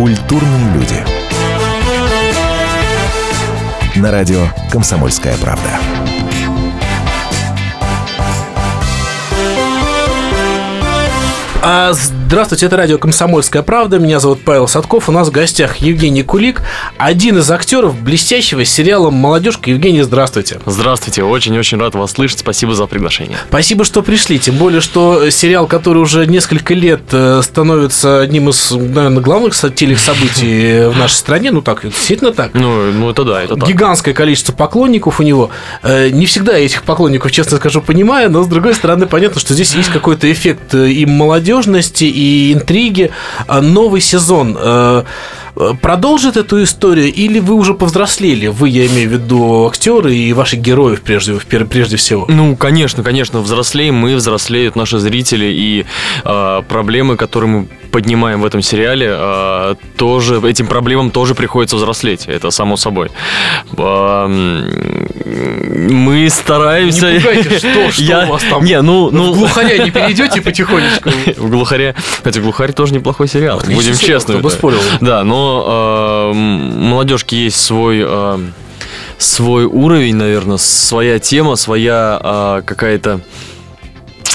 Культурные люди. На радио «Комсомольская правда». А, здравствуйте, это радио «Комсомольская правда». Меня зовут Павел Садков. У нас в гостях Евгений Кулик, один из актеров блестящего сериала «Молодежка». Евгений, здравствуйте. Здравствуйте, очень-очень рад вас слышать. Спасибо за приглашение. Спасибо, что пришли. Тем более, что сериал, который уже несколько лет э, становится одним из, наверное, главных телесобытий в нашей стране. Ну так, действительно так. Ну, ну это да, это так. Гигантское количество поклонников у него. Э, не всегда я этих поклонников, честно скажу, понимаю, но с другой стороны, понятно, что здесь есть какой-то эффект э, и молодежности, и интриги. А Новый сезон э, продолжит эту историю, или вы уже повзрослели? Вы, я имею в виду актеры и ваших героев прежде, прежде всего. Ну, конечно, конечно, взрослеем мы, взрослеют наши зрители, и э, проблемы, которые мы поднимаем в этом сериале, э, тоже этим проблемам тоже приходится взрослеть, это само собой. Э, мы стараемся. Не пугайте, что, что Я- у вас там? Не, ну, ну. В глухаря не перейдете потихонечку? В глухаре. Хотя глухарь тоже неплохой сериал. Будем честны. Да, но э, молодежки есть свой. э, свой уровень, наверное, своя тема, своя э, какая-то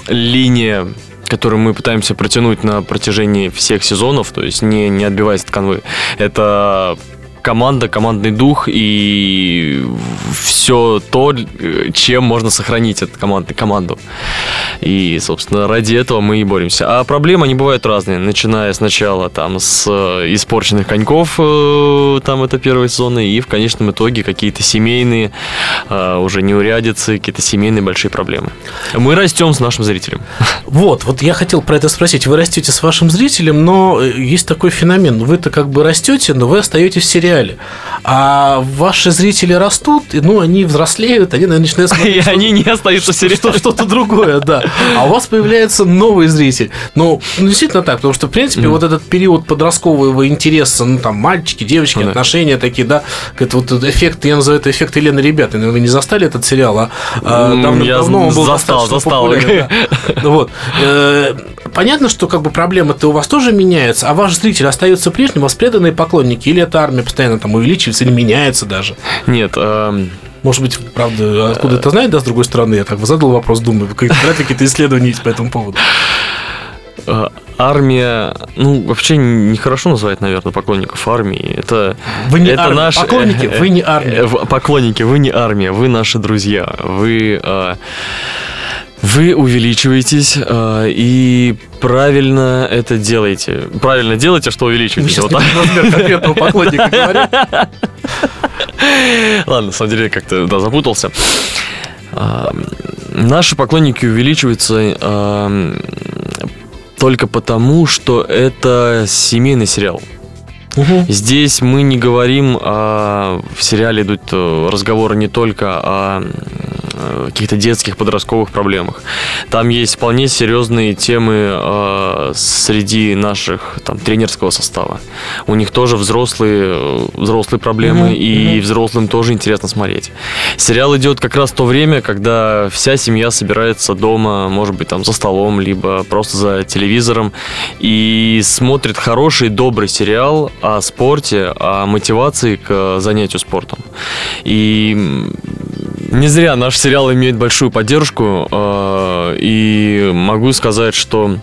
линия, которую мы пытаемся протянуть на протяжении всех сезонов, то есть не, не отбиваясь от канвы. Это команда, командный дух и все то, чем можно сохранить эту команду. команду. И, собственно, ради этого мы и боремся. А проблемы, они бывают разные, начиная сначала там с э, испорченных коньков, э, там это первые сезоны, и в конечном итоге какие-то семейные, э, уже неурядицы, какие-то семейные большие проблемы. Мы растем с нашим зрителем. Вот, вот я хотел про это спросить. Вы растете с вашим зрителем, но есть такой феномен. Вы-то как бы растете, но вы остаетесь в сериале. А ваши зрители растут, и, ну, они взрослеют, они, наверное, начинают смотреть И что-то- они не остаются в сериале. что- что-то другое, да. А у вас появляется новый зритель. Ну, ну, действительно так, потому что, в принципе, вот этот период подросткового интереса, ну, там, мальчики, девочки, Ну да. отношения такие, да, это вот эффект, я называю это эффект Елены Ребята. Вы не застали этот сериал, а, М, давно, я давно он был застал, застал. да. Ну Вот. Э, Понятно, что как бы проблемы-то у вас тоже меняются, а ваш зритель остается прежним, у вас преданные поклонники, или эта армия постоянно там увеличивается или меняется даже? Нет, эм, Может быть, правда, откуда это знает, да, с другой стороны, я так задал вопрос, думаю, вряд ли какие-то исследования есть по этому поводу. э, армия, ну, вообще нехорошо называть, наверное, поклонников армии. Это, Вы не это армия. наш... Поклонники, вы не армия. Э, в- Поклонники, вы не армия, вы наши друзья. Вы... э, Вы увеличиваетесь э, и правильно это делаете. Правильно делаете, что увеличиваетесь. сейчас Вот так. размер конкретного поклонника. Ладно, на самом деле как-то да, запутался. А, Наши поклонники увеличиваются а, только потому, что это семейный сериал. Здесь мы не говорим о... В сериале идут э, разговоры не только о каких-то детских, подростковых проблемах. Там есть вполне серьезные темы э, среди наших там, тренерского состава. У них тоже взрослые, э, взрослые проблемы, Мгм, и взрослым тоже интересно смотреть. Сериал идет как раз в то время, когда вся семья собирается дома, может быть, там за столом, либо просто за телевизором, и смотрит хороший, добрый сериал о спорте, о мотивации к э, занятию спортом. И не зря наш сериал имеет большую поддержку, э, и могу сказать, что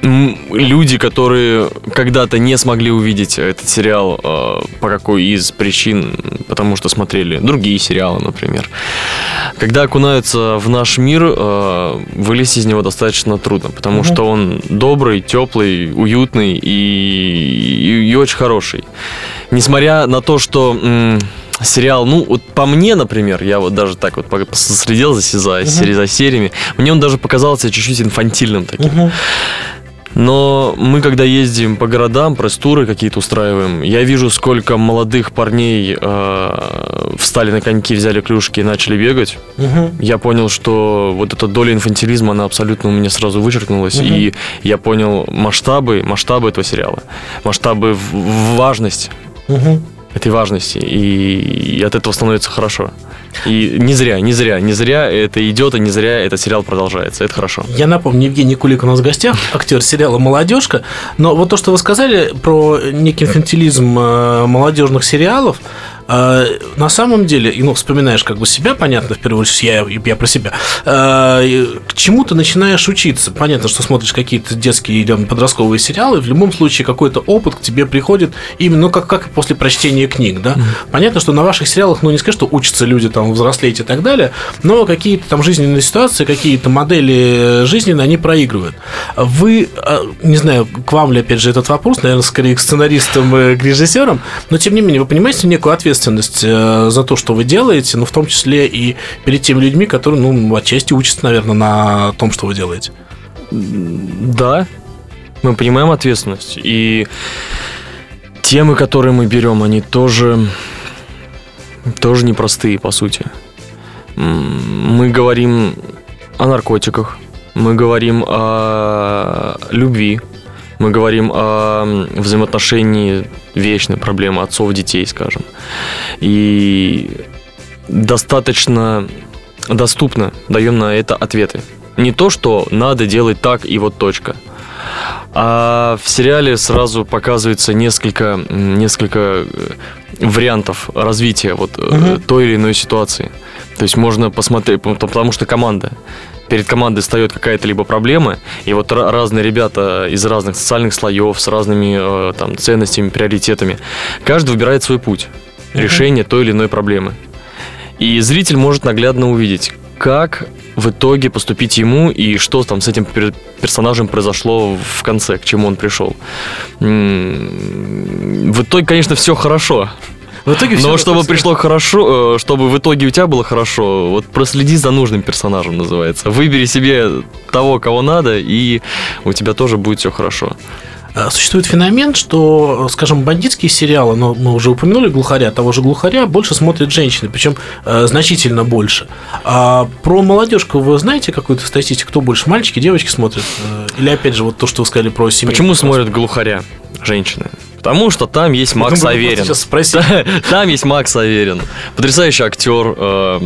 люди, которые когда-то не смогли увидеть этот сериал э, по какой из причин, потому что смотрели другие сериалы, например, когда окунаются в наш мир, э, вылезть из него достаточно трудно, потому Мгм. что он добрый, теплый, уютный и, и- и очень хороший. Несмотря на то, что м, сериал, ну, вот по мне, например, я вот даже так вот следил за, за, сери- за сериями, мне он даже показался чуть-чуть инфантильным таким. Но мы, когда ездим по городам, пресс-туры какие-то устраиваем, я вижу, сколько молодых парней э, встали на коньки, взяли клюшки и начали бегать. Я понял, что вот эта доля инфантилизма, она абсолютно у меня сразу вычеркнулась. Мгм. И я понял масштабы, масштабы этого сериала. Масштабы в- важность этой важности. И, и от этого становится хорошо. И не зря, не зря, не зря это идет, и не зря этот сериал продолжается. Это хорошо. Я напомню, Евгений Кулик у нас в гостях, актер сериала «Молодежка». Но вот то, что вы сказали про некий инфантилизм э, молодежных сериалов, на самом деле, и, ну, вспоминаешь как бы себя, понятно, в первую очередь, я, я про себя, э, к чему ты начинаешь учиться? Понятно, что смотришь какие-то детские или подростковые сериалы, в любом случае какой-то опыт к тебе приходит именно, ну, как, как после прочтения книг, да? Mm-hmm. Понятно, что на ваших сериалах, ну, не скажешь, что учатся люди там взрослеть и так далее, но какие-то там жизненные ситуации, какие-то модели жизненные они проигрывают. Вы, не знаю, к вам ли, опять же, этот вопрос, наверное, скорее к сценаристам и к режиссерам, но, тем не менее, вы понимаете некую ответственность э, за то, что вы делаете, но в том числе и перед теми людьми, которые, ну, отчасти учатся, наверное, на том, что вы делаете. Да, мы понимаем ответственность. И темы, которые мы берем, они тоже, тоже непростые, по сути. Мы говорим о наркотиках, мы говорим о любви, мы говорим о взаимоотношении вечной проблемы отцов-детей, скажем. И достаточно доступно даем на это ответы. Не то, что надо делать так и вот точка. А в сериале сразу показывается несколько, несколько э, вариантов развития вот угу. той или иной ситуации. То есть можно посмотреть, потому что команда перед командой встает какая-то либо проблема, и вот разные ребята из разных социальных слоев, с разными э, там, ценностями, приоритетами, каждый выбирает свой путь решения той или иной проблемы. И зритель может наглядно увидеть, как в итоге поступить ему и что там с этим персонажем произошло в конце, к чему он пришел. В итоге, конечно, все хорошо. В итоге все Но чтобы пришло хорошо, э, чтобы в итоге у тебя было хорошо, вот проследи за нужным персонажем называется. Выбери себе того, кого надо, и у тебя тоже будет все хорошо. А, существует феномен, что, скажем, бандитские сериалы, но мы уже упомянули глухаря, того же глухаря больше смотрят женщины, причем э, значительно больше. А про молодежку вы знаете какую-то статистику, кто больше, мальчики, девочки смотрят? Э, или опять же вот то, что вы сказали про семью? Почему смотрят глухаря женщины? Потому что там есть Макс Потом Аверин. Сейчас спросить. Там есть Макс Аверин. Потрясающий актер, э,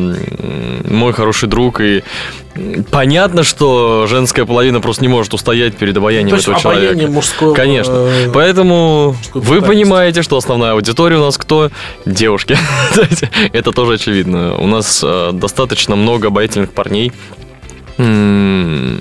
мой хороший друг. И понятно, что женская половина просто не может устоять перед обаянием этого человека. мужского. Конечно. Э, Поэтому вы понимаете, что основная аудитория у нас кто? Девушки. Это тоже очевидно. У нас э, достаточно много обаятельных парней. Ну,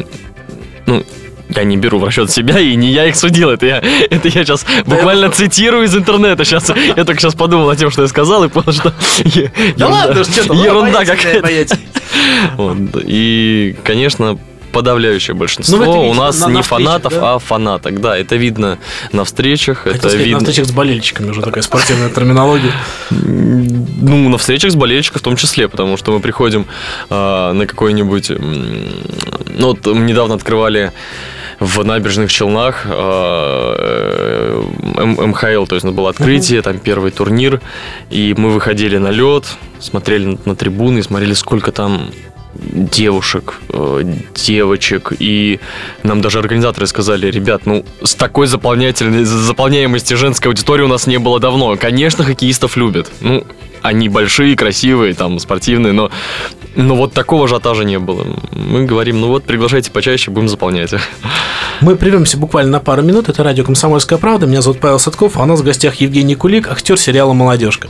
я не беру в расчет себя, и не я их судил. Это я, это я сейчас буквально цитирую из интернета. Сейчас, я только сейчас подумал о том, что я сказал, и понял, что да ладно, что ерунда какая-то. И, конечно, подавляющее большинство ну, у нас на, не на фанатов, да? а фанаток. Да, это видно на встречах. Хотел это сказать, видно... на встречах с болельщиками уже такая спортивная терминология. Ну, на встречах с болельщиками в том числе, потому что мы приходим э, на какой-нибудь... Ну, вот недавно открывали в набережных Челнах э, МХЛ, то есть у нас было открытие, там первый турнир, и мы выходили на лед, смотрели на трибуны, смотрели, сколько там девушек, э, девочек, и нам даже организаторы сказали, ребят, ну, с такой заполняемости женской аудитории у нас не было давно. Конечно, хоккеистов любят. Ну, они большие, красивые, там, спортивные, но, но вот такого ажиотажа не было. Мы говорим, ну вот, приглашайте почаще, будем заполнять. Мы прервемся буквально на пару минут. Это радио «Комсомольская правда». Меня зовут Павел Садков, а у нас в гостях Евгений Кулик, актер сериала «Молодежка».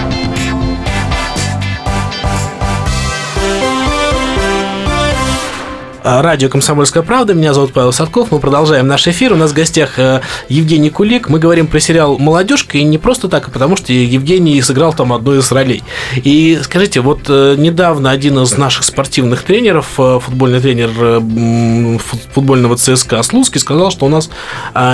Радио «Комсомольская правда». Меня зовут Павел Садков. Мы продолжаем наш эфир. У нас в гостях э, Евгений Кулик. Мы говорим про сериал «Молодежка». И не просто так, а потому что Евгений сыграл там одну из ролей. И скажите, вот э, недавно один из наших спортивных тренеров, э, футбольный тренер э, футбольного ЦСКА Слуцкий, сказал, что у нас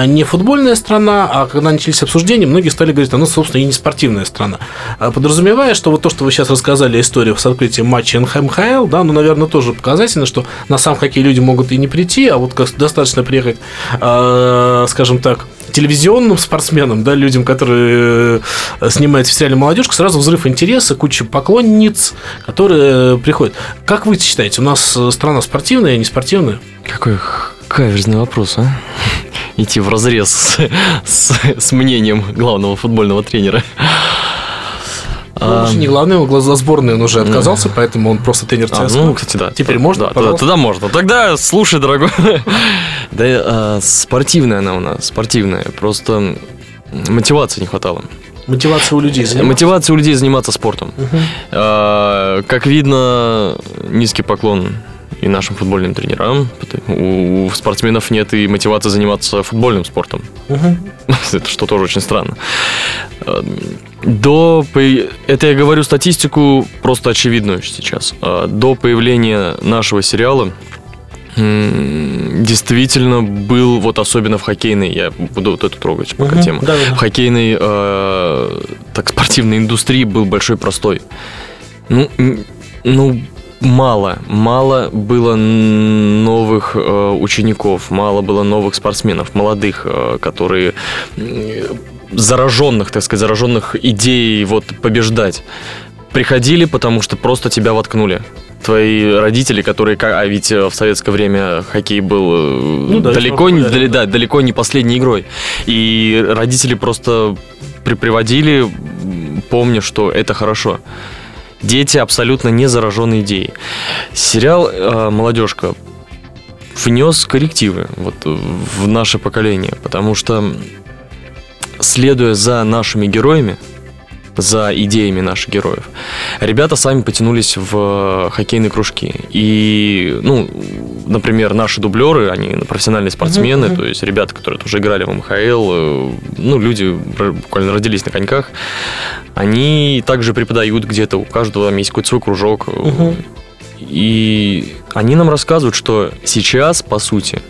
не футбольная страна, а когда начались обсуждения, многие стали говорить, а у собственно, и не спортивная страна. Подразумевая, что вот то, что вы сейчас рассказали, историю с открытием матча НХМХЛ, да, ну, наверное, тоже показательно, что на сам хоккей люди могут и не прийти, а вот достаточно приехать, э, скажем так, телевизионным спортсменам, да, людям, которые э, снимаются в сериале «Молодежка», сразу взрыв интереса, куча поклонниц, которые приходят. Как вы считаете, у нас э, страна спортивная, не спортивная? Какой каверзный вопрос, а? Идти в разрез с, с- с мнением главного футбольного тренера. Ну, он А, же не главный, он за сборную он уже отказался, поэтому он просто тренер а, ЦСКА. ну, кстати, да. Теперь можно? Да, тогда, можно. Тогда слушай, дорогой. Да, а, спортивная она у нас, спортивная. Просто мотивации не хватало. Мотивация у людей заниматься. Мотивация у людей заниматься спортом. А, Как видно, низкий поклон и нашим футбольным тренерам. У спортсменов нет и мотивации заниматься футбольным спортом. Это что тоже очень странно. А, До... Это я говорю статистику просто очевидную сейчас. А, До появления нашего сериала действительно был, вот особенно в хоккейной, я буду вот эту трогать пока Мгм, тему, да-да-да. в хоккейной, э, так, спортивной индустрии был большой простой. Ну, ну, мало, мало было новых э, учеников, мало было новых спортсменов, молодых, э, которые м, зараженных, так сказать, зараженных идеей вот побеждать. Приходили, потому что просто тебя воткнули. Твои родители, которые, а ведь э, в советское время хоккей был э, Ну да, далеко, не, дали- да, далеко не последней игрой. И родители просто при- приводили, помня, что это хорошо. Дети абсолютно не заражены идеей. Сериал э, «Молодежка» внес коррективы вот, в наше поколение, потому что, следуя за нашими героями, за идеями наших героев. Ребята сами потянулись в хоккейные кружки. И, ну, например, наши дублеры, они профессиональные спортсмены, то есть ребята, которые тоже играли в МХЛ, э, ну, люди буквально родились на коньках, они также преподают где-то, у каждого есть какой-то свой кружок. И они нам рассказывают, что сейчас, по сути,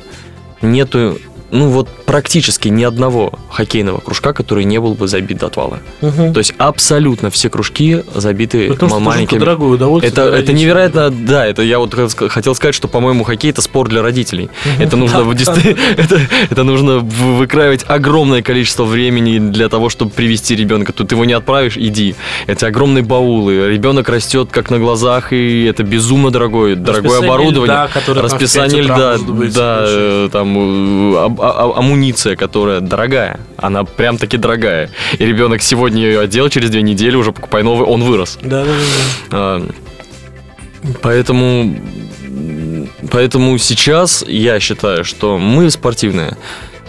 нету, ну вот практически ни одного хоккейного кружка, который не был бы забит до отвала. Мгм. То есть абсолютно все кружки забиты Потому что это маленькими. дорогое удовольствие. Это, это невероятно, да, это я вот хотел ска- хотел сказать, что, по-моему, хоккей это спорт для родителей. Это нужно, это, это нужно выкраивать огромное количество времени для того, чтобы привести ребенка. Тут его не отправишь, иди. Это огромные баулы. Ребенок растет как на глазах, и это безумно дорогое, дорогое оборудование. льда, Расписание 5 утра льда, да, э, там э, а- а- амуниция, которая дорогая. Она прям таки дорогая. И ребенок сегодня ее одел, через две недели уже покупай новый, он вырос. Да, да, да. А, Поэтому, поэтому сейчас я считаю, что мы спортивные.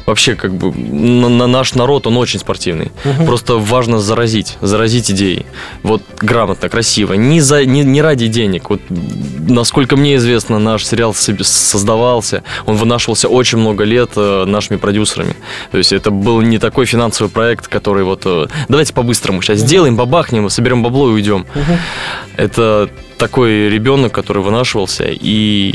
Вообще, как бы, на, на наш народ, он очень спортивный. Просто важно заразить, заразить идеей. Вот грамотно, красиво. Не, за, не, не ради денег. Вот, насколько мне известно, наш сериал создавался, он вынашивался очень много лет э, нашими продюсерами. То есть это был не такой финансовый проект, который вот, э, давайте по-быстрому сейчас сделаем, бабахнем, соберем бабло и уйдем. Это такой ребенок, который вынашивался и,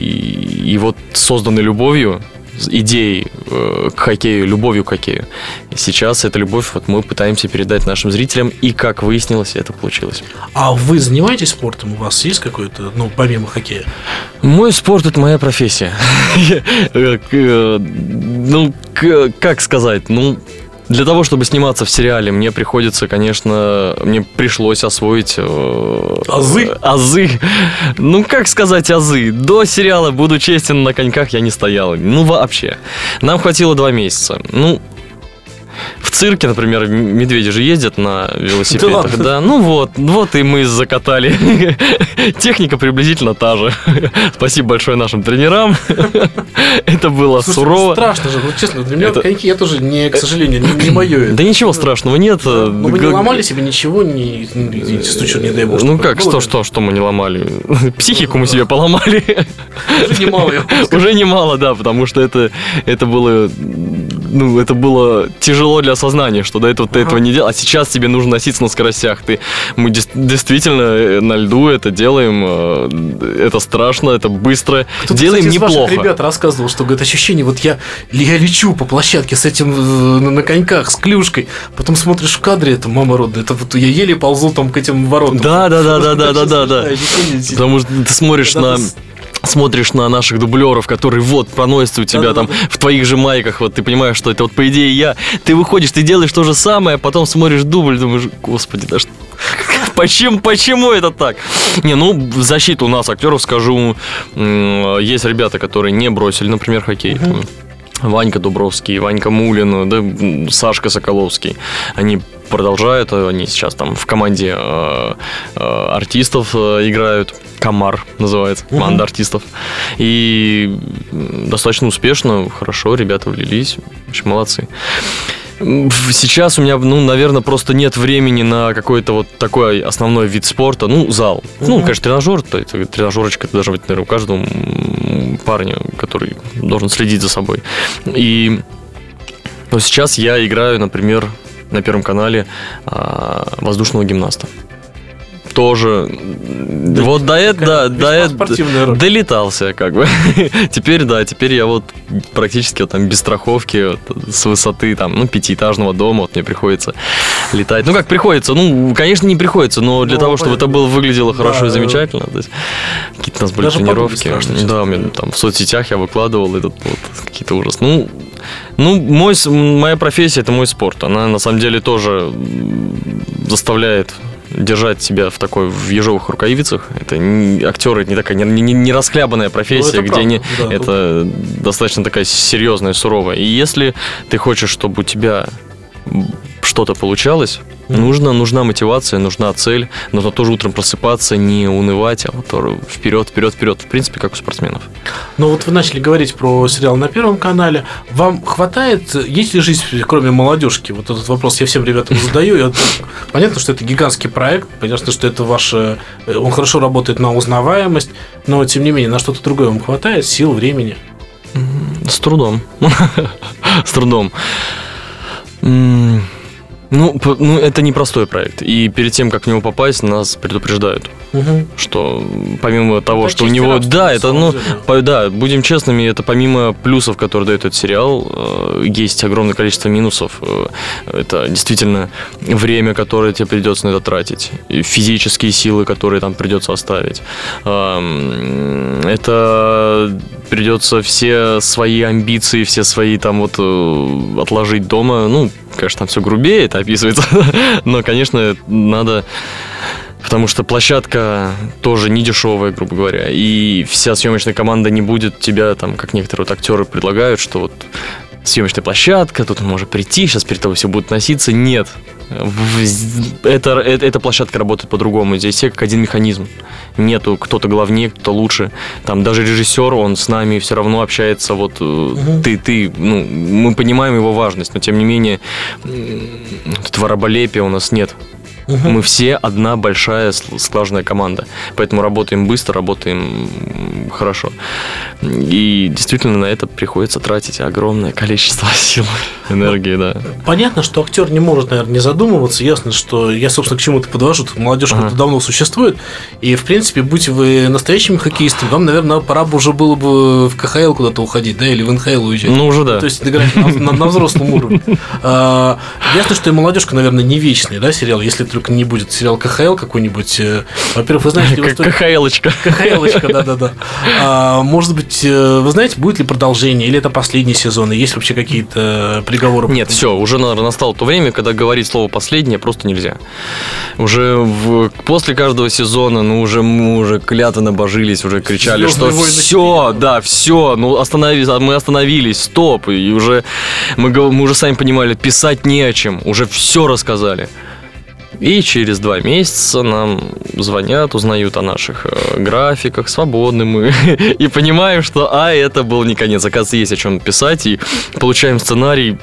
и вот созданный любовью, идеей э, к хоккею, любовью к хоккею. И сейчас эта любовь вот мы пытаемся передать нашим зрителям, и как выяснилось, это получилось. А вы занимаетесь спортом? У вас есть какой-то, ну, помимо хоккея? Мой спорт это моя профессия. Э, э, Ну, как сказать, ну. Для того, чтобы сниматься в сериале, мне приходится, конечно, мне пришлось освоить... э, Азы? э, Азы. Ну, как сказать азы? До сериала, буду честен, на коньках я не стоял. Ну, вообще. Нам хватило два месяца. Ну, в цирке, например, медведи же ездят на велосипедах, да. Ну вот, вот и мы закатали. Техника приблизительно та же. Спасибо большое нашим тренерам. Это было Слушай, сурово. страшно же, вот честно, для меня Это- коньки, я тоже, не, к сожалению, не, не мое. Да ничего страшного нет. Но вы не ломали себе ничего, не, не, извините, стучу, не дай бог. Ну как, что, что, что мы не ломали? Психику мы себе поломали. Уже немало. Уже немало, да, потому что это, это было, ну, это было тяжело для осознания, что до этого ты этого не делал, а сейчас тебе нужно носиться на скоростях. Ты, мы дес- действительно э, на льду это делаем, э, это страшно, это быстро, Кто-то, делаем кстати, из неплохо. ребят рассказывал, что, говорит, ощущение, вот я, я лечу по площадке с этим э, на, на коньках, с клюшкой, потом смотришь в кадре, это мама родная, это вот я еле ползу там к этим воротам. Да, да, да, да, да, да, да, да. Потому что ты смотришь на смотришь на наших дублеров, которые вот проносятся у тебя там Да-да-да. в твоих же майках, вот ты понимаешь, что это вот по идее я. Ты выходишь, ты делаешь то же самое, а потом смотришь дубль, думаешь, господи, да что... Почему, почему это так? Не, ну, в защиту нас, актеров, скажу, м, есть ребята, которые не бросили, например, хоккей. Там Ванька Дубровский, Ванька Мулин, да, м, Сашка Соколовский. Они продолжают, э, они сейчас там в команде э, э, артистов э, играют. Комар называется, команда артистов. И достаточно успешно, хорошо, ребята влились. Общем, молодцы. Сейчас у меня, ну, наверное, просто нет времени на какой-то вот такой основной вид спорта. Ну, зал. Ну, конечно, тренажер, тренажерочка это должна быть, наверное, у каждого м, парня, который должен следить за собой. И но сейчас я играю, например, на Первом канале а, воздушного гимнаста. Тоже. вот до этого, до весьма этого долетался, как бы. теперь, да, теперь я вот практически вот там без страховки вот, с высоты там, ну, пятиэтажного дома вот мне приходится летать. Ну, как приходится? Ну, конечно, не приходится, но для Ну, того, чтобы это было выглядело хорошо Да. и замечательно. то есть какие-то у нас были тренировки. страшно, да, у меня говоря. там в соцсетях я выкладывал этот вот какие-то ужас. Ну, ну, мой, моя профессия это мой спорт. Она на самом деле тоже заставляет держать себя в такой в ежовых рукавицах. Это не, актеры это не такая не, не, не расхлябанная профессия, Ну, это где правда, не, да, это достаточно такая серьезная, суровая. И если ты хочешь, чтобы у тебя что-то получалось, нужно, нужна мотивация, нужна цель, нужно тоже утром просыпаться, не унывать, а вот вперед, вперед, вперед. В принципе, как у спортсменов. Но вот вы начали говорить про сериал на Первом канале. Вам хватает, есть ли жизнь, кроме молодежки? Вот этот вопрос я всем ребятам задаю. Я- понятно, что это гигантский проект, понятно, что это ваше... Он хорошо работает на узнаваемость, но, тем не менее, на что-то другое вам хватает? Сил, времени? С трудом. С трудом. Ну, ну, это непростой проект. И перед тем, как в него попасть, нас предупреждают, что помимо того, Это что у него... Да, это, ну, по- да, будем честными, это помимо плюсов, которые дает этот сериал, э, есть огромное количество минусов. Э, Это действительно время, которое тебе придется на это тратить, и физические силы, которые там придется оставить. Эм, Это придется все свои амбиции, все свои там вот э, отложить дома. Ну, конечно, там все грубее это описывается, но, конечно, надо Потому что площадка тоже не дешевая, грубо говоря. И вся съемочная команда не будет тебя, там, как некоторые вот актеры предлагают, что вот съемочная площадка, тут он может прийти, сейчас перед тобой все будут носиться. Нет. Это, это, эта площадка работает по-другому. Здесь все как один механизм. Нету кто-то главнее, кто-то лучше. Там даже режиссер, он с нами все равно общается. Вот э, ты, ты, ну, мы понимаем его важность, но тем не менее раболепия у нас нет. Мы все одна большая сл- слаженная команда. Поэтому работаем быстро, работаем хорошо. И действительно на это приходится тратить огромное количество сил, энергии, да. Понятно, что актер не может, наверное, не задумываться. Ясно, что я, собственно, к чему-то подвожу. Тут молодежь Ага. как-то давно существует. И, в принципе, будь вы настоящими хоккеистами, вам, наверное, пора бы уже было бы в КХЛ куда-то уходить, да, или в НХЛ уезжать. Ну, уже да. То есть играть на, на- на взрослом уровне. А, ясно, что и молодежка, наверное, не вечная, да, сериал. Если только не будет сериал КХЛ какой-нибудь. э, Во-первых, вы знаете, Как КХЛочка. КХЛочка, да-да-да. А, может быть, э, вы знаете, будет ли продолжение, или это последний сезон, и есть вообще какие-то приговоры? Нет, все, уже наверное, настало то время, когда говорить слово последнее просто нельзя. Уже в- после каждого сезона, ну уже мы уже клятвенно божились, уже кричали, «Звездные что войны» все, да, все, ну остановились, а мы остановились, стоп, и уже мы, мы уже сами понимали, писать не о чем, уже все рассказали. И через два месяца нам звонят, узнают о наших э, графиках, свободны мы, и понимаем, что, а, это был не конец, оказывается, есть о чем писать, и получаем сценарий,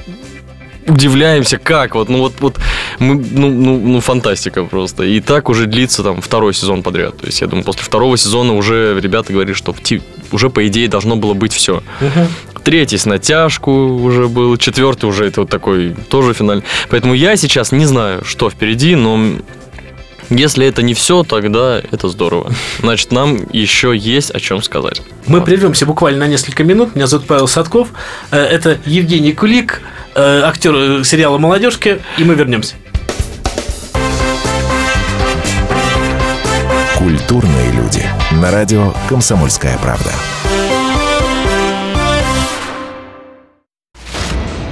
удивляемся, как, вот, ну вот, вот, мы, ну, ну, ну, фантастика просто. И так уже длится там второй сезон подряд. То есть, я думаю, после второго сезона уже ребята говорили, что уже, по идее, должно было быть все. Третий с натяжку уже был, четвертый уже это вот такой тоже финальный. Поэтому я сейчас не знаю, что впереди, но если это не все, тогда это здорово. Значит, нам еще есть о чем сказать. Мы прервемся буквально на несколько минут. Меня зовут Павел Садков. Э, Это Евгений Кулик, э, актер э, сериала «Молодежки», и мы вернемся. Культурные люди. На радио «Комсомольская правда».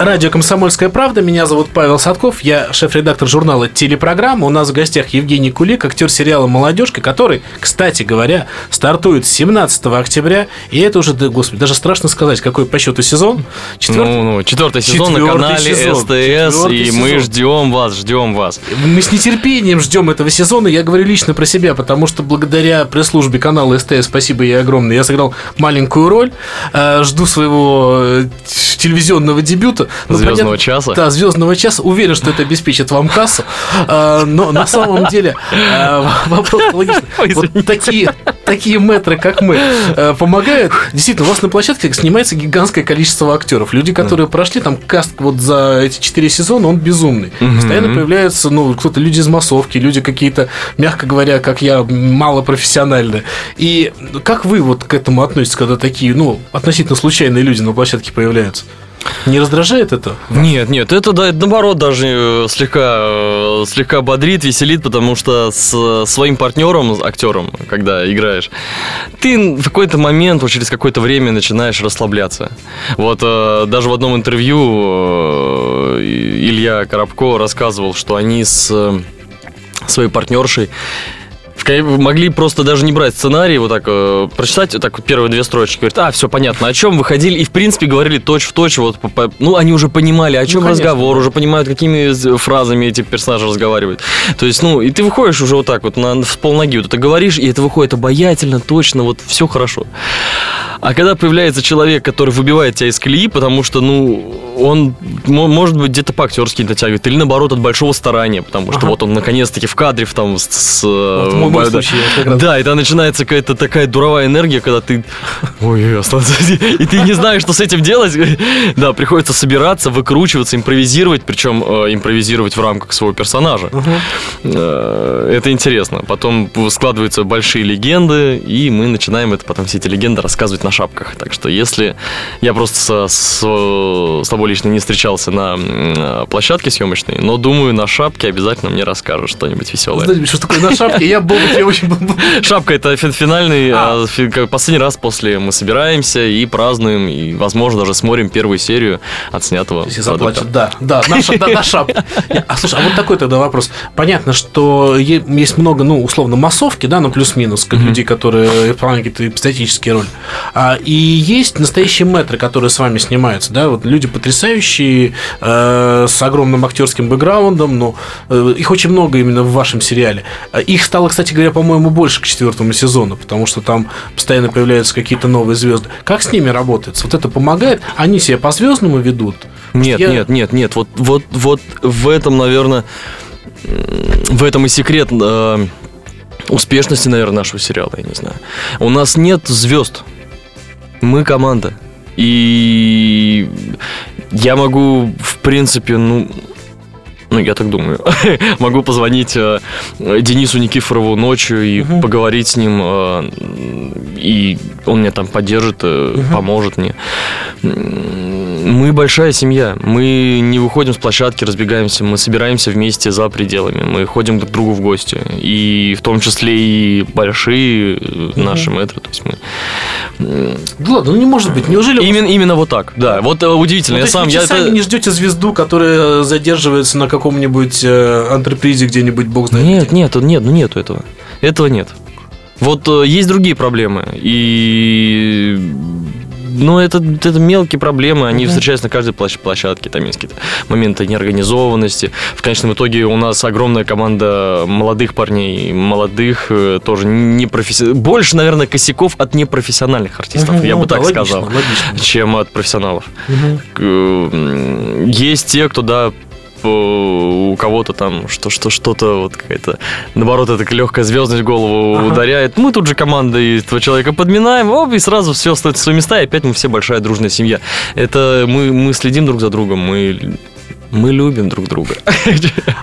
Радио «Комсомольская правда». Меня зовут Павел Садков. Я шеф-редактор журнала «Телепрограмма». У нас в гостях Евгений Кулик, актер сериала «Молодежка», который, кстати говоря, стартует 17 октября. И это уже, да, господи, даже страшно сказать, какой по счету сезон. Четвертый. Ну, ну, четвертый сезон на Четвертый канале сезон. СТС, Четвертый и мы сезон. ждем вас, ждем вас. Мы с нетерпением ждем этого сезона. Я говорю лично про себя, потому что благодаря пресс-службе канала СТС, спасибо ей огромное, я сыграл маленькую роль. Э, Жду своего э, телевизионного дебюта. Ну, Звездного часа. Да, звездного часа. Уверен, что это обеспечит вам кассу. Э, Но на самом деле э, вопрос логичный. Вот такие, такие метры, как мы, э, помогают. Действительно, у вас на площадке снимается гигантское количество актеров. Люди, которые прошли там каст вот за эти четыре сезона, он безумный. Постоянно появляются, ну, кто-то люди из массовки, люди какие-то, мягко говоря, как я, малопрофессиональные. И как вы вот к этому относитесь, когда такие, ну, относительно случайные люди на площадке появляются? Не раздражает это? Нет, нет, это да, наоборот даже э, слегка, э, слегка бодрит, веселит, потому что с своим партнером, актером, когда играешь, ты в какой-то момент, через какое-то время начинаешь расслабляться. Вот э, даже в одном интервью Илья Коробко рассказывал, что они с своей партнершей могли просто даже не брать сценарий, вот так э, прочитать, вот так первые две строчки, говорит, а, все понятно, о чем выходили, и в принципе говорили точь в точь, вот, по- по- ну, они уже понимали, о чем конечно, разговор, уже понимают, какими фразами эти персонажи разговаривают. То есть, ну, и ты выходишь уже вот так вот на, в полноги, вот это говоришь, и это выходит обаятельно, точно, вот все хорошо. А когда появляется человек, который выбивает тебя из колеи, потому что, ну, он, мо- может быть, где-то по-актерски дотягивает, или наоборот, от большого старания, потому что Ага. вот он наконец-таки в кадре, в там, с, с, Вот мой- мой да. случай, раз- Да, и там начинается какая-то такая дуровая энергия, когда ты... Ой, останься. И ты не знаешь, что с этим делать. Да, приходится собираться, выкручиваться, импровизировать, причем э, импровизировать в рамках своего персонажа. Э, Это интересно. Потом складываются большие легенды, и мы начинаем это потом все эти легенды рассказывать на шапках. Так что если я просто со- с, с тобой лично не встречался на м, площадке съемочной, но думаю, на шапке обязательно мне расскажешь что-нибудь веселое. Знаете, что такое на шапке? Я был бы, я очень был бы- Шапка это фи- финальный, А. как последний раз после мы собираемся и празднуем, и, возможно, даже смотрим первую серию отснятого Если заплатят, да, да, на, ша- да, на шапке. А слушай, а вот такой тогда вопрос. Понятно, что есть много, ну, условно, массовки, да, ну, плюс-минус, как людей, которые исполняют какие-то эпизодические роли. А, и есть настоящие метры, которые с вами снимаются, да, вот люди потрясающие потрясающие, э, с огромным актерским бэкграундом, но э, их очень много именно в вашем сериале. Э, Их стало, кстати говоря, по-моему, больше к четвертому сезону, потому что там постоянно появляются какие-то новые звезды. Как с ними работается? Вот это помогает? Они себя по-звездному ведут? Нет, Я- нет, нет, нет. Вот, вот, вот в этом, наверное, в этом и секрет э, успешности, наверное, нашего сериала, я не знаю. У нас нет звезд. Мы команда. И я могу, в принципе, ну, ну, я так думаю. Могу позвонить э, Денису Никифорову ночью и поговорить с ним, э, и он меня там поддержит, э, поможет мне. Мы большая семья. Мы не выходим с площадки, разбегаемся. Мы собираемся вместе за пределами. Мы ходим друг к другу в гости. И в том числе и большие э, наши мэтры. То есть мы... Да ладно, ну не может быть. Неужели... Именно, именно вот так, да. Вот э, удивительно. Ну, то я есть сам... вы Я часами это- не ждете звезду, которая задерживается на каком-нибудь э, антрепризе где-нибудь, бог знает. Нет, нет, нет, ну нету этого. Этого нет. Вот э, есть другие проблемы. И ну, это, это мелкие проблемы, они встречаются на каждой площ- площадке, там есть какие-то моменты неорганизованности. В конечном итоге у нас огромная команда молодых парней, молодых, э, тоже не професси- Больше, наверное, косяков от непрофессиональных артистов, Мгм, я ну бы да, так логично, сказал, логично. чем от профессионалов. М, Есть те, кто, да, у кого-то там что, что, что-то вот какая-то, наоборот, эта легкая звездность в голову Ага. ударяет. Мы тут же командой этого человека подминаем, оп, и сразу все стоит в свои места, и опять мы все большая дружная семья. Это мы, мы следим друг за другом, мы, мы любим друг друга.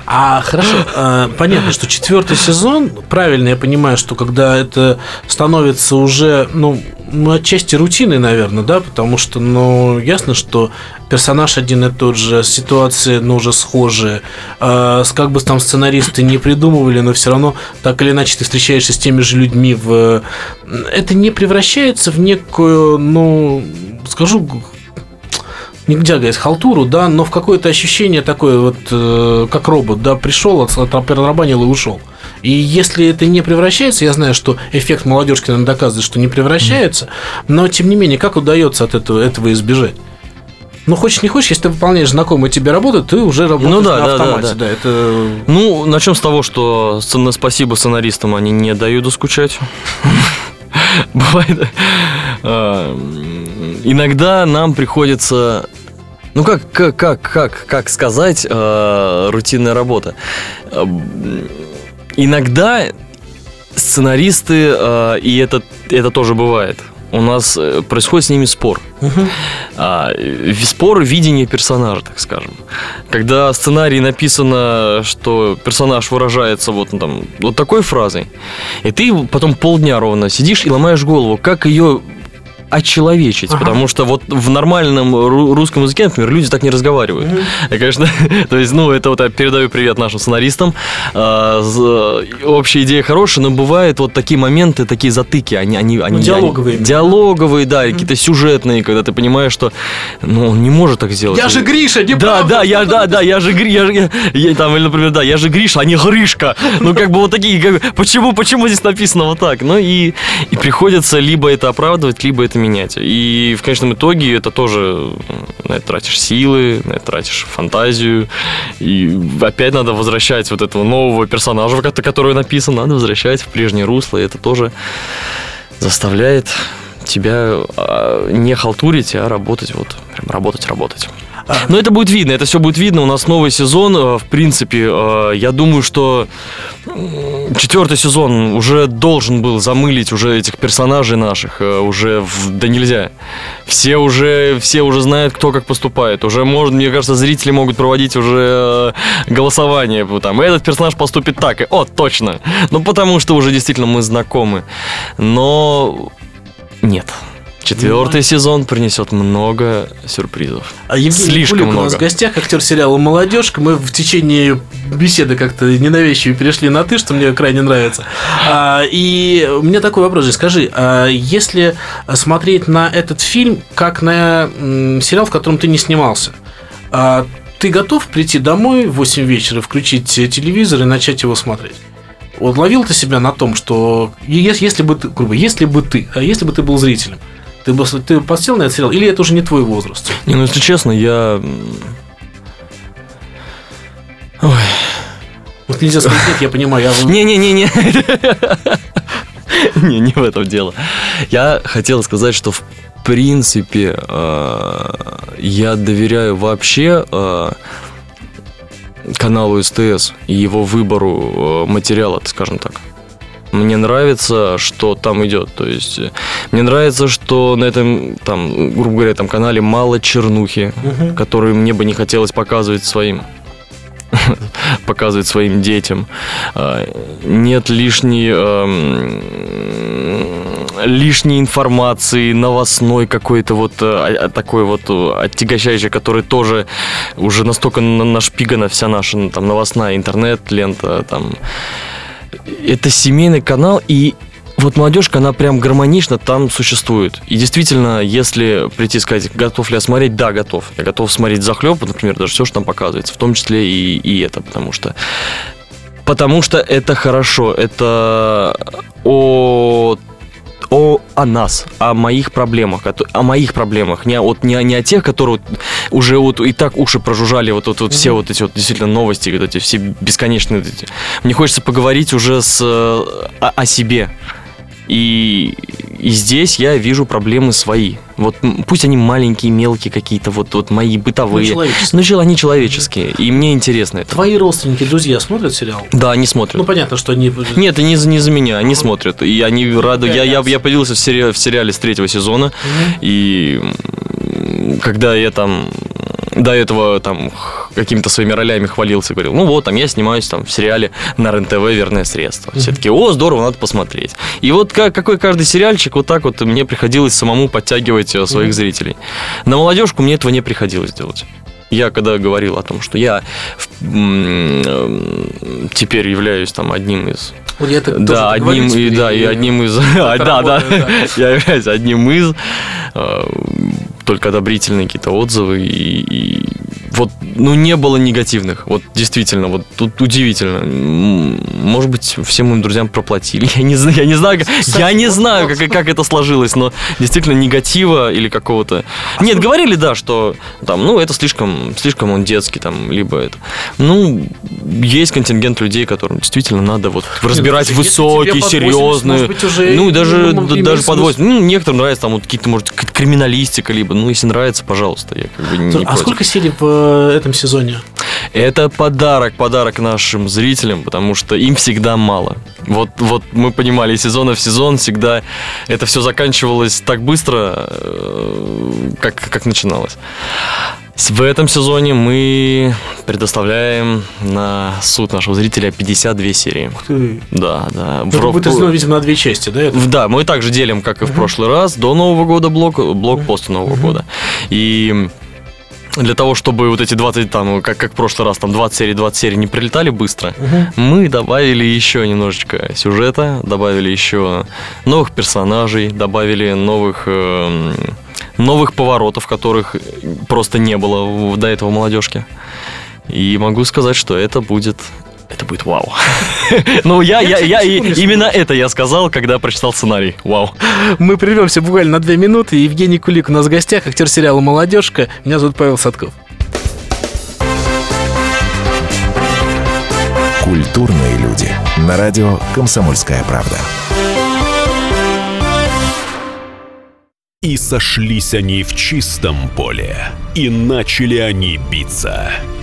А хорошо, э, понятно, что четвертый сезон, правильно я понимаю, что когда это становится уже, ну, ну, отчасти рутиной, наверное, да, потому что, ну, ясно, что персонаж один и тот же, ситуации, ну, уже схожие, э, как бы там сценаристы не придумывали, но все равно так или иначе ты встречаешься с теми же людьми в... Это не превращается в некую, ну, скажу, нельзя говорить халтуру, да, но в какое-то ощущение такое вот, э, как робот, да, пришел, от- отрабанил и ушел. И если это не превращается, я знаю, что эффект молодежки, наверное, доказывает, что не превращается, но тем не менее, как удается от этого, этого избежать? Ну, хочешь не хочешь, если ты выполняешь знакомую тебе работу, ты уже работаешь Ну да, на да, да, автомате. да. это... Ну, начнем с того, что спасибо сценаристам, они не дают доскучать. Бывает. Иногда нам приходится ну как, как, как, как, как сказать, э, рутинная работа. Э, Иногда сценаристы, э, и это, это тоже бывает, у нас э, происходит с ними спор. А, э, спор видения персонажа, так скажем. Когда в сценарии написано, что персонаж выражается вот, ну, там, вот такой фразой, и ты потом полдня ровно сидишь и ломаешь голову, как ее очеловечить, Ага. потому что вот в нормальном ру- русском языке, например, люди так не разговаривают. Я, конечно, то есть, ну, это вот я передаю привет нашим сценаристам. А, Общая идея хорошая, но бывают вот такие моменты, такие затыки, они, они, они диалоговые они- диалоговые, да, и какие-то сюжетные, когда ты понимаешь, что, ну, он не может так сделать. Я же Гриша, не Да, правда? да, я, да, да, я же Гри, я, же- я- там, или, например, да, я же Гриша, а не Гришка. Ну, как бы вот такие, как почему, почему здесь написано вот так? Ну, и, и приходится либо это оправдывать, либо это менять. И в конечном итоге это тоже на это тратишь силы, на это тратишь фантазию. И опять надо возвращать вот этого нового персонажа, ко- который написан, надо возвращать в прежнее русло. И это тоже заставляет тебя а, не халтурить, а работать вот, прям работать, работать. Но это будет видно, это все будет видно. У нас новый сезон, э, в принципе, э, я думаю, что четвертый сезон уже должен был замылить уже этих персонажей наших, э, уже в- да нельзя. Все уже, все уже знают, кто как поступает. Уже, может, мне кажется, зрители могут проводить уже голосование. Там, этот персонаж поступит так. И, О, точно. Ну, потому что уже действительно мы знакомы. Но нет. Четвертый сезон принесет много сюрпризов. А Евгений Слишком Кулик у нас много. в гостях, актер сериала «Молодежка». Мы в течение беседы как-то ненавязчиво перешли на «ты», что мне крайне нравится. А, и у меня такой вопрос. Жень, Скажи, а если смотреть на этот фильм как на сериал, в котором ты не снимался, а ты готов прийти домой в 8 вечера, включить телевизор и начать его смотреть? Вот ловил ты себя на том, что если бы ты, грубо, если бы ты, а если бы ты был зрителем, Ты, бы, ты посел на этот сериал, или это уже не твой возраст? Не, ну, если честно, я... Вот нельзя сказать, нет, я понимаю. Я... Не-не-не-не. Не, не в этом дело. Я хотел сказать, что в принципе э, я доверяю вообще э, каналу СТС и его выбору э, материала, скажем так. Мне нравится, что там идет. То есть мне нравится, что на этом, там, грубо говоря, там канале мало чернухи, угу. которые мне бы не хотелось показывать своим показывать своим детям. Нет лишней лишней информации, новостной какой-то вот э, такой вот э, оттягощающий, который тоже уже настолько нашпигана вся наша там новостная интернет-лента там. Это семейный канал, и вот молодежка, она прям гармонично там существует. И действительно, если прийти и сказать, готов ли я смотреть, да, готов. Я готов смотреть захлеб, например, даже все, что там показывается, в том числе и, и это, потому что Потому что это хорошо, это о о, о нас, о моих проблемах, о, о моих проблемах, не, от, не, не о тех, которые уже вот и так уши прожужжали, вот, вот, вот все вот эти вот действительно новости, вот эти все бесконечные. Вот эти. Мне хочется поговорить уже с, о, о себе. И, и здесь я вижу проблемы свои. Вот пусть они маленькие, мелкие какие-то, вот, вот мои бытовые. Ну, человеческие. Но они человеческие. И мне интересно это. Твои родственники, друзья смотрят сериал? Да, они смотрят. Ну, понятно, что они... Нет, не, не за меня, они смотрят. И они рады. Я, я, я появился в сериале, в сериале с третьего сезона. Угу. И когда я там до этого там какими-то своими ролями хвалился, говорил, ну вот, там я снимаюсь там в сериале на РЕН-ТВ «Верное средство». Все таки о, здорово, надо посмотреть. И вот как, какой каждый сериальчик, вот так вот мне приходилось самому подтягивать э, своих зрителей. На молодежку мне этого не приходилось делать. Я когда говорил о том, что я теперь являюсь там одним из вот я так да, одним и да и одним из да да я являюсь одним из э, только одобрительные какие-то отзывы и, и вот, ну, не было негативных. Вот действительно, вот тут удивительно. Может быть, всем моим друзьям проплатили. Я не, я не знаю, я не знаю, как, как это сложилось, но действительно негатива или какого-то. Нет, говорили, да, что там, ну, это слишком, слишком он детский, там, либо это. Ну, есть контингент людей, которым действительно надо вот разбирать Нет, высокие, серьезные. ну, даже, даже под 8. Ну, некоторым нравится там вот какие-то, может, криминалистика, либо, ну, если нравится, пожалуйста, я как бы не, не А против. сколько серий в этом сезоне? Это подарок, подарок нашим зрителям, потому что им всегда мало. Вот, вот мы понимали, из сезона в сезон всегда это все заканчивалось так быстро, э, как, как начиналось. В этом сезоне мы предоставляем на суд нашего зрителя 52 серии. Ух ты. Да, да. Это в... будет разделено, видимо, на две части, да? Это? Да, мы также делим, как и в uh-huh. прошлый раз, до Нового года блок, блок uh-huh. после Нового uh-huh. года. И для того, чтобы вот эти 20, там, как, как в прошлый раз, там 20 серий, 20 серий не прилетали быстро, угу. мы добавили еще немножечко сюжета, добавили еще новых персонажей, добавили новых... Э, новых поворотов, которых просто не было до этого молодежки. И могу сказать, что это будет это будет вау. ну, я, я, я, именно это я сказал, когда прочитал сценарий. Вау. Мы прервемся буквально на две минуты. Евгений Кулик у нас в гостях, актер сериала «Молодежка». Меня зовут Павел Садков. Культурные люди. На радио «Комсомольская правда». И сошлись они в чистом поле, и начали они биться –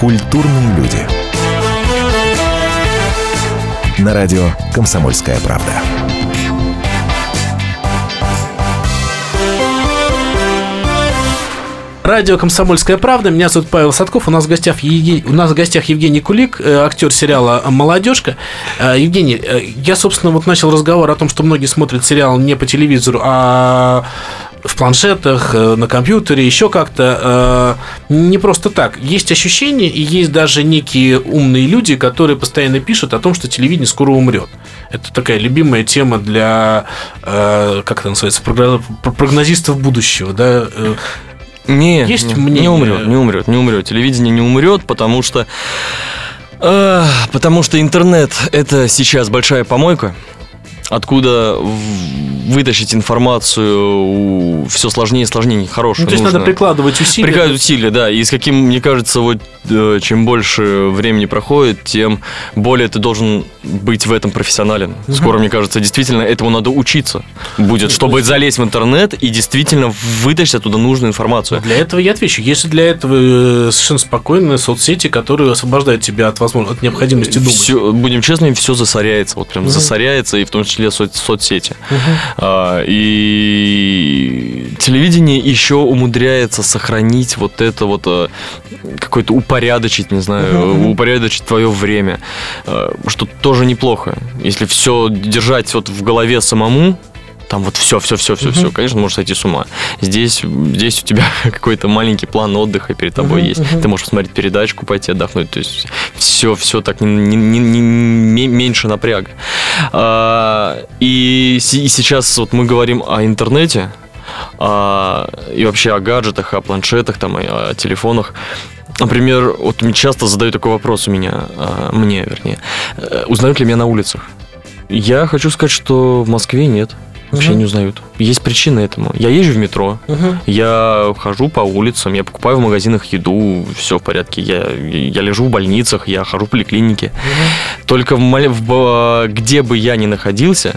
Культурные люди. на радио «Комсомольская правда». Радио «Комсомольская правда». Меня зовут Павел Садков. У нас в гостях, Евгений, у нас в гостях Евгений Кулик, э, актер сериала «Молодежка». Э, Евгений, э, я, собственно, вот начал разговор о том, что многие смотрят сериал не по телевизору, а в планшетах, на компьютере, еще как-то. Не просто так. Есть ощущение, и есть даже некие умные люди, которые постоянно пишут о том, что телевидение скоро умрет. Это такая любимая тема для, как это называется, прогнозистов будущего, да, не, Есть не, мнение? не умрет, не умрет, не умрет. Телевидение не умрет, потому что э, потому что интернет это сейчас большая помойка, откуда вытащить информацию все сложнее и сложнее, хорошее. Ну, то есть нужно. надо прикладывать усилия. Прикладывать усилия, да. И с каким, мне кажется, вот э, чем больше времени проходит, тем более ты должен быть в этом профессионален. Скоро, мне кажется, действительно этому надо учиться будет, чтобы залезть в интернет и действительно вытащить оттуда нужную информацию. Для этого я отвечу. Если для этого э, совершенно спокойные соцсети, которые освобождают тебя от, возможно, от необходимости думать. Все, будем честными, все засоряется, вот прям засоряется, и в том числе соц- соцсети. А, и телевидение еще умудряется сохранить вот это вот э, какой-то упорядочить, не знаю, упорядочить твое время, э, что тоже неплохо. Если все держать вот в голове самому, там вот все, все, все, все, все, конечно, можешь сойти с ума. Здесь, здесь у тебя какой-то маленький план отдыха перед тобой есть. Ты можешь посмотреть передачку, пойти отдохнуть. То есть все, все так не, не- не- не- ме- меньше напряга. А, и, и сейчас вот мы говорим о интернете, а, и вообще о гаджетах, о планшетах, там, и о телефонах. Например, вот мне часто задают такой вопрос у меня, а, мне, вернее, э, узнают ли меня на улицах? Я хочу сказать, что в Москве нет. Вообще не узнают. Есть причины этому. Я езжу в метро, я хожу по улицам, я покупаю в магазинах еду, все в порядке. Я, я лежу в больницах, я хожу в поликлинике. Только в, в ба- где бы я ни находился,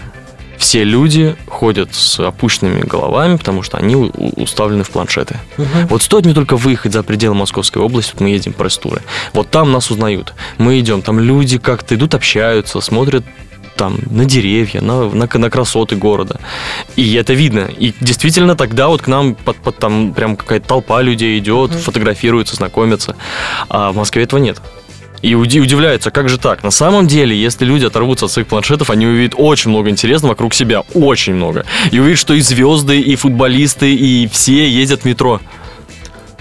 все люди ходят с опущенными головами, потому что они уставлены в планшеты. Вот стоит мне только выехать за пределы Московской области, вот мы едем пресс-туры, вот там нас узнают. Мы идем, там люди как-то идут, общаются, смотрят там на деревья, на, на, на красоты города. И это видно. И действительно тогда вот к нам под, под там прям какая-то толпа людей идет, фотографируется, знакомится. А в Москве этого нет. И уди- удивляются, как же так? На самом деле, если люди оторвутся от своих планшетов, они увидят очень много интересного вокруг себя, очень много. И увидят, что и звезды, и футболисты, и все ездят в метро.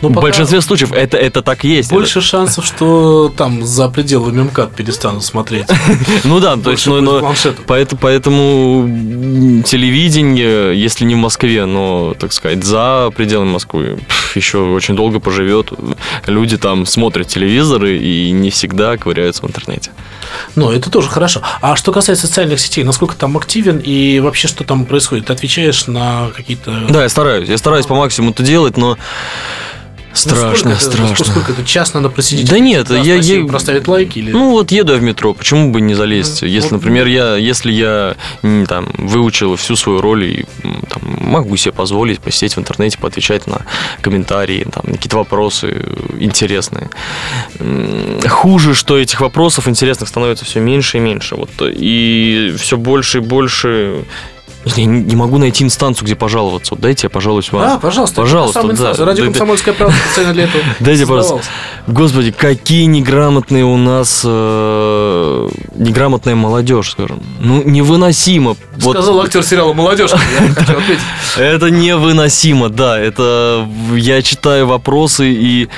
Но В пока большинстве случаев это, это так есть. Больше шансов, что там за пределами МКАД перестанут смотреть. Ну да, то есть, ну, но поэтому, телевидение, если не в Москве, но, так сказать, за пределами Москвы, еще очень долго поживет. Люди там смотрят телевизоры и не всегда ковыряются в интернете. Ну, это тоже хорошо. А что касается социальных сетей, насколько там активен и вообще что там происходит? Ты отвечаешь на какие-то... Да, я стараюсь. Я стараюсь по максимуму это делать, но Ну, страшно, сколько это- страшно. Сколько это? Час надо просидеть? Да нет, Да, я- я- Проставить лайки или... Ну вот еду я в метро, почему бы не залезть? Если, вот. например, я, если я там выучил всю свою роль и там, могу себе позволить посидеть в интернете, поотвечать на комментарии, там, на какие-то вопросы интересные. Хуже, что этих вопросов интересных становится все меньше и меньше. Вот, и все больше и больше я не, могу найти инстанцию, где пожаловаться. Вот дайте я пожалуюсь вам. Да, пожалуйста. Пожалуйста, самая да. Радио Да, да. «Комсомольская правда» специально для этого Дайте, пожалуйста. Господи, какие неграмотные у нас э, неграмотная молодежь, скажем. Ну, невыносимо. Вот Сказал актер сериала ответить. это невыносимо, да. Это я читаю вопросы и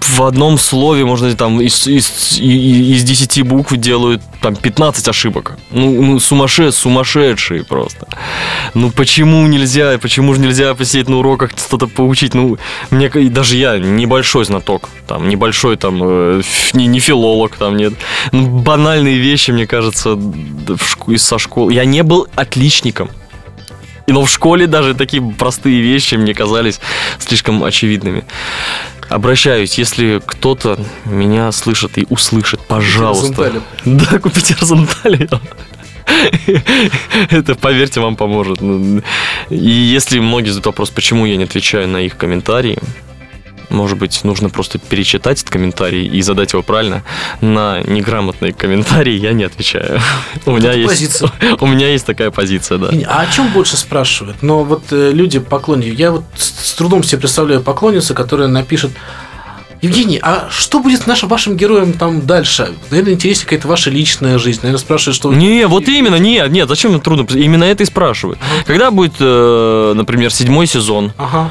в одном слове можно там из, из, из 10 букв делают там 15 ошибок. Ну, ну сумасшедшие, сумасшедшие просто. Ну почему нельзя, почему же нельзя посидеть на уроках что-то поучить? Ну, мне даже я небольшой знаток, там, небольшой там, э, не, не филолог, там, нет. Ну, банальные вещи, мне кажется, шку- из- со школы. Я не был отличником. Но в школе даже такие простые вещи мне казались слишком очевидными. Обращаюсь, если кто-то меня слышит и услышит, пожалуйста. Да, купите Розентале. Это, поверьте, вам поможет. Ну, И если многие задают вопрос, почему я не отвечаю на их комментарии, Может быть, нужно просто перечитать этот комментарий и задать его правильно. На неграмотные комментарии я не отвечаю. У меня есть, позиция. у меня есть такая позиция, да. А о чем больше спрашивают? Но вот э, люди поклонники, я вот с трудом себе представляю поклонницу, которая напишет. Евгений, а что будет с нашим вашим героем там дальше? Наверное, интереснее какая-то ваша личная жизнь. Наверное, спрашивают, что... Не, вот именно, нет, нет, зачем мне трудно? Именно это и спрашивают. Когда будет, э, например, седьмой сезон? Ага.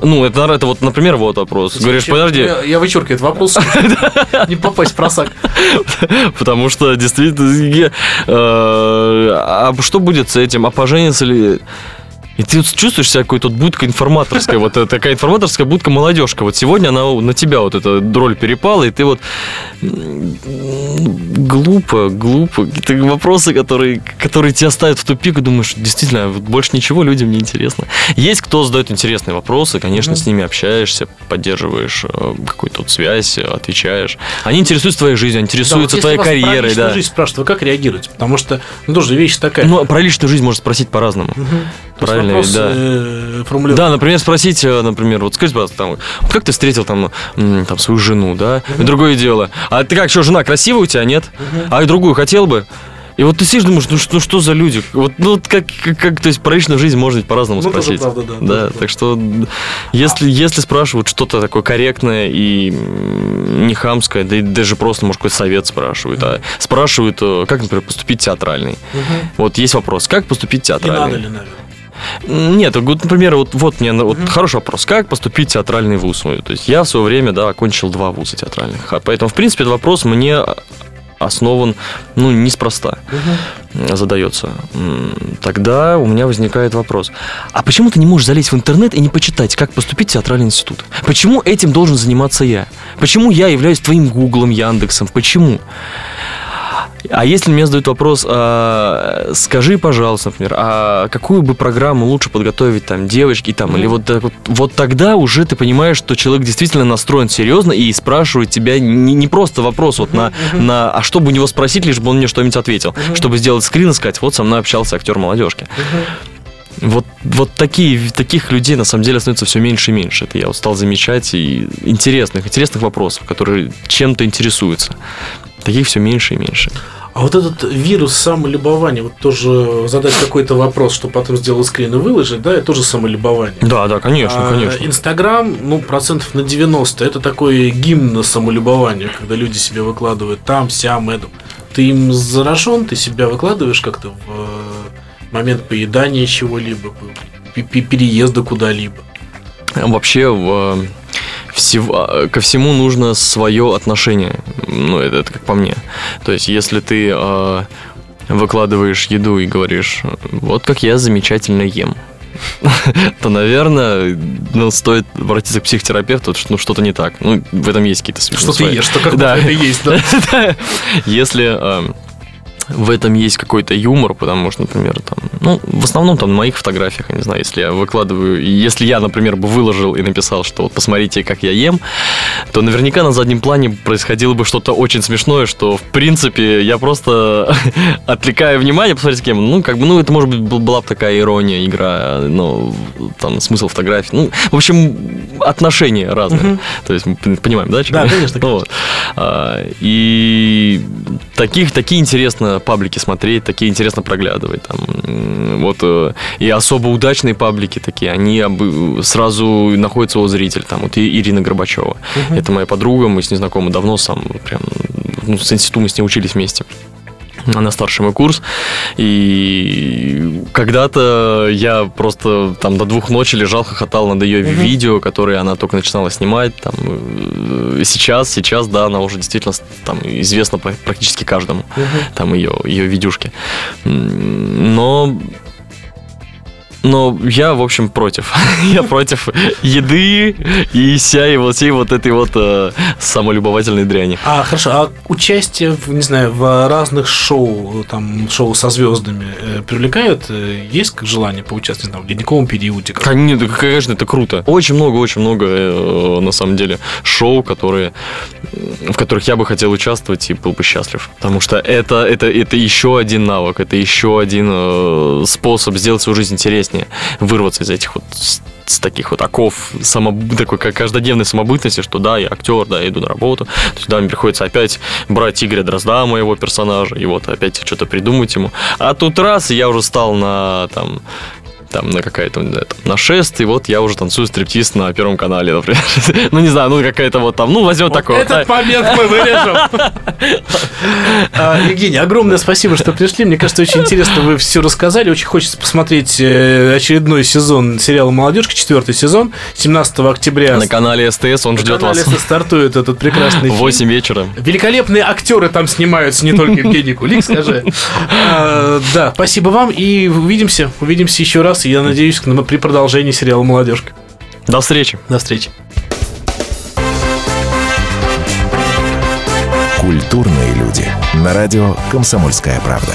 Ну, это, это вот, например, вот вопрос. Говоришь, Я- подожди, Я, я вычеркиваю этот вопрос. Не попасть в просак. Потому что действительно, э, а что будет с этим? А поженится ли? И ты вот чувствуешь себя какой-то вот будка информаторская, вот э, такая информаторская будка молодежка. Вот сегодня она на тебя вот эта роль перепала, и ты вот глупо, глупо. Какие-то вопросы, которые, которые тебя ставят в тупик, и думаешь, действительно, больше ничего людям не интересно. Есть кто задает интересные вопросы, конечно, с ними общаешься, поддерживаешь э, какую-то вот связь, э, отвечаешь. Они интересуются твоей жизнью, они Да, интересуются вот твоей карьерой, да. жизнь спрашивают, вы как реагируете? Потому что, ну, тоже вещь такая. Ну, а про личную жизнь можно спросить по-разному. Есть правильно вопрос, ведь, да. э, формулирован. Да, например, спросить, э, например, вот скажите, пожалуйста, там, как ты встретил там, там свою жену, да? И другое дело. А ты как, что, жена красивая у тебя, нет? А и другую хотел бы? И вот ты сидишь, думаешь, ну что, ну что за люди? Вот, ну, вот как, как, как, то есть про личную жизнь можно по-разному Ну, тоже спросить. правда, да, да. тоже так что если, если спрашивают что-то такое корректное и не хамское, да и даже просто, может, какой-то совет спрашивают, а спрашивают, э, как, например, поступить театральный. Вот есть вопрос, как поступить И театральный? надо ли, наверное. Нет, вот, например, вот, вот мне вот хороший вопрос. Как поступить в театральный вуз? Ну, То есть я в свое время, да, окончил два вуза театральных. А Поэтому, в принципе, этот вопрос мне основан, ну, неспроста задается. М, Тогда у меня возникает вопрос. А почему ты не можешь залезть в интернет и не почитать, как поступить в театральный институт? Почему этим должен заниматься я? Почему я являюсь твоим Гуглом, Яндексом? Почему? А если мне задают вопрос, а, скажи, пожалуйста, например, а какую бы программу лучше подготовить там девочки там, или вот, так вот, вот тогда уже ты понимаешь, что человек действительно настроен серьезно и спрашивает тебя не, не просто вопрос вот на, на, а что бы у него спросить, лишь бы он мне что-нибудь ответил, чтобы сделать скрин и сказать, вот со мной общался актер молодежки. Вот, вот такие, таких людей на самом деле становится все меньше и меньше. Это я вот стал замечать и интересных, интересных вопросов, которые чем-то интересуются. Таких все меньше и меньше. А вот этот вирус самолюбования, вот тоже задать какой-то вопрос, что потом сделать скрин и выложить, да, это тоже самолюбование. Да, да, конечно, А конечно. Инстаграм, ну, процентов на 90, это такой гимн самолюбования, когда люди себе выкладывают там, сям, этом. Ты им заражен, ты себя выкладываешь как-то в э, момент поедания чего-либо, переезда куда-либо. Вообще в, всего, ко всему нужно свое отношение. Ну, это, это как по мне. То есть, если ты э, выкладываешь еду и говоришь, вот как я замечательно ем, то, наверное, ну, стоит обратиться к психотерапевту, что ну, что-то не так. Ну, в этом есть какие-то Что ты ешь, что как Да. это есть, да? Если э, в этом есть какой-то юмор, потому что, например, там, ну, в основном там на моих фотографиях, я не знаю, если я выкладываю, если я, например, бы выложил и написал, что вот посмотрите, как я ем, то наверняка на заднем плане происходило бы что-то очень смешное, что, в принципе, я просто отвлекаю внимание, посмотрите, с кем, ну, как бы, ну, это, может быть, был- была бы такая ирония, игра, ну, там, смысл фотографии, ну, в общем, отношения разные, то есть, мы понимаем, да, чем Да, конечно, конечно. Вот. А, И таких, такие интересно паблики смотреть, такие интересно проглядывать. Там, вот, э, и особо удачные паблики такие, они сразу находятся у зрителя. Там, вот и Ирина Горбачева. Это моя подруга, мы с ней знакомы давно, сам прям, ну, с института мы с ней учились вместе. Она старший мой курс. И когда-то я просто там до двух ночи лежал, хохотал над ее видео, которые она только начинала снимать. Там, э, сейчас, сейчас, да, она уже действительно там, известна пра- практически каждому. Там ее, ее видюшки. Но но я, в общем, против. я против еды и всей вот, всей вот этой вот э, самолюбовательной дряни. А, хорошо, а участие, в, не знаю, в разных шоу, там, шоу со звездами э, привлекают? Э, Есть желание поучаствовать, знаю, в ледниковом периоде? как- Конечно, конечно, это круто. Очень много, очень много, э, на самом деле, шоу, которые, в которых я бы хотел участвовать и был бы счастлив. Потому что это, это, это еще один навык, это еще один э, способ сделать свою жизнь интереснее, вырваться из этих вот с- таких вот оков само, такой как каждодневной самобытности, что да, я актер, да, я иду на работу. То есть, да, мне приходится опять брать Игоря Дрозда, моего персонажа, и вот опять что-то придумать ему. А тут раз, я уже стал на там там на какая-то на шест, и вот я уже танцую стриптиз на Первом канале, например. ну, не знаю, ну, какая-то вот там, ну, возьмем такое. Этот момент мы вырежем. А, Евгений, огромное спасибо, что пришли. Мне кажется, очень интересно вы все рассказали. Очень хочется посмотреть э, очередной сезон сериала «Молодежка», четвертый сезон, 17 октября. На канале СТС он ждет На вас. канале стартует этот прекрасный В фильм. 8 вечера. Великолепные актеры там снимаются, не только Евгений Кулик, скажи. А, Да, спасибо вам и увидимся. Увидимся еще раз. И я надеюсь, при продолжении сериала «Молодежка». До встречи. До встречи. Культурные люди. На радио «Комсомольская правда».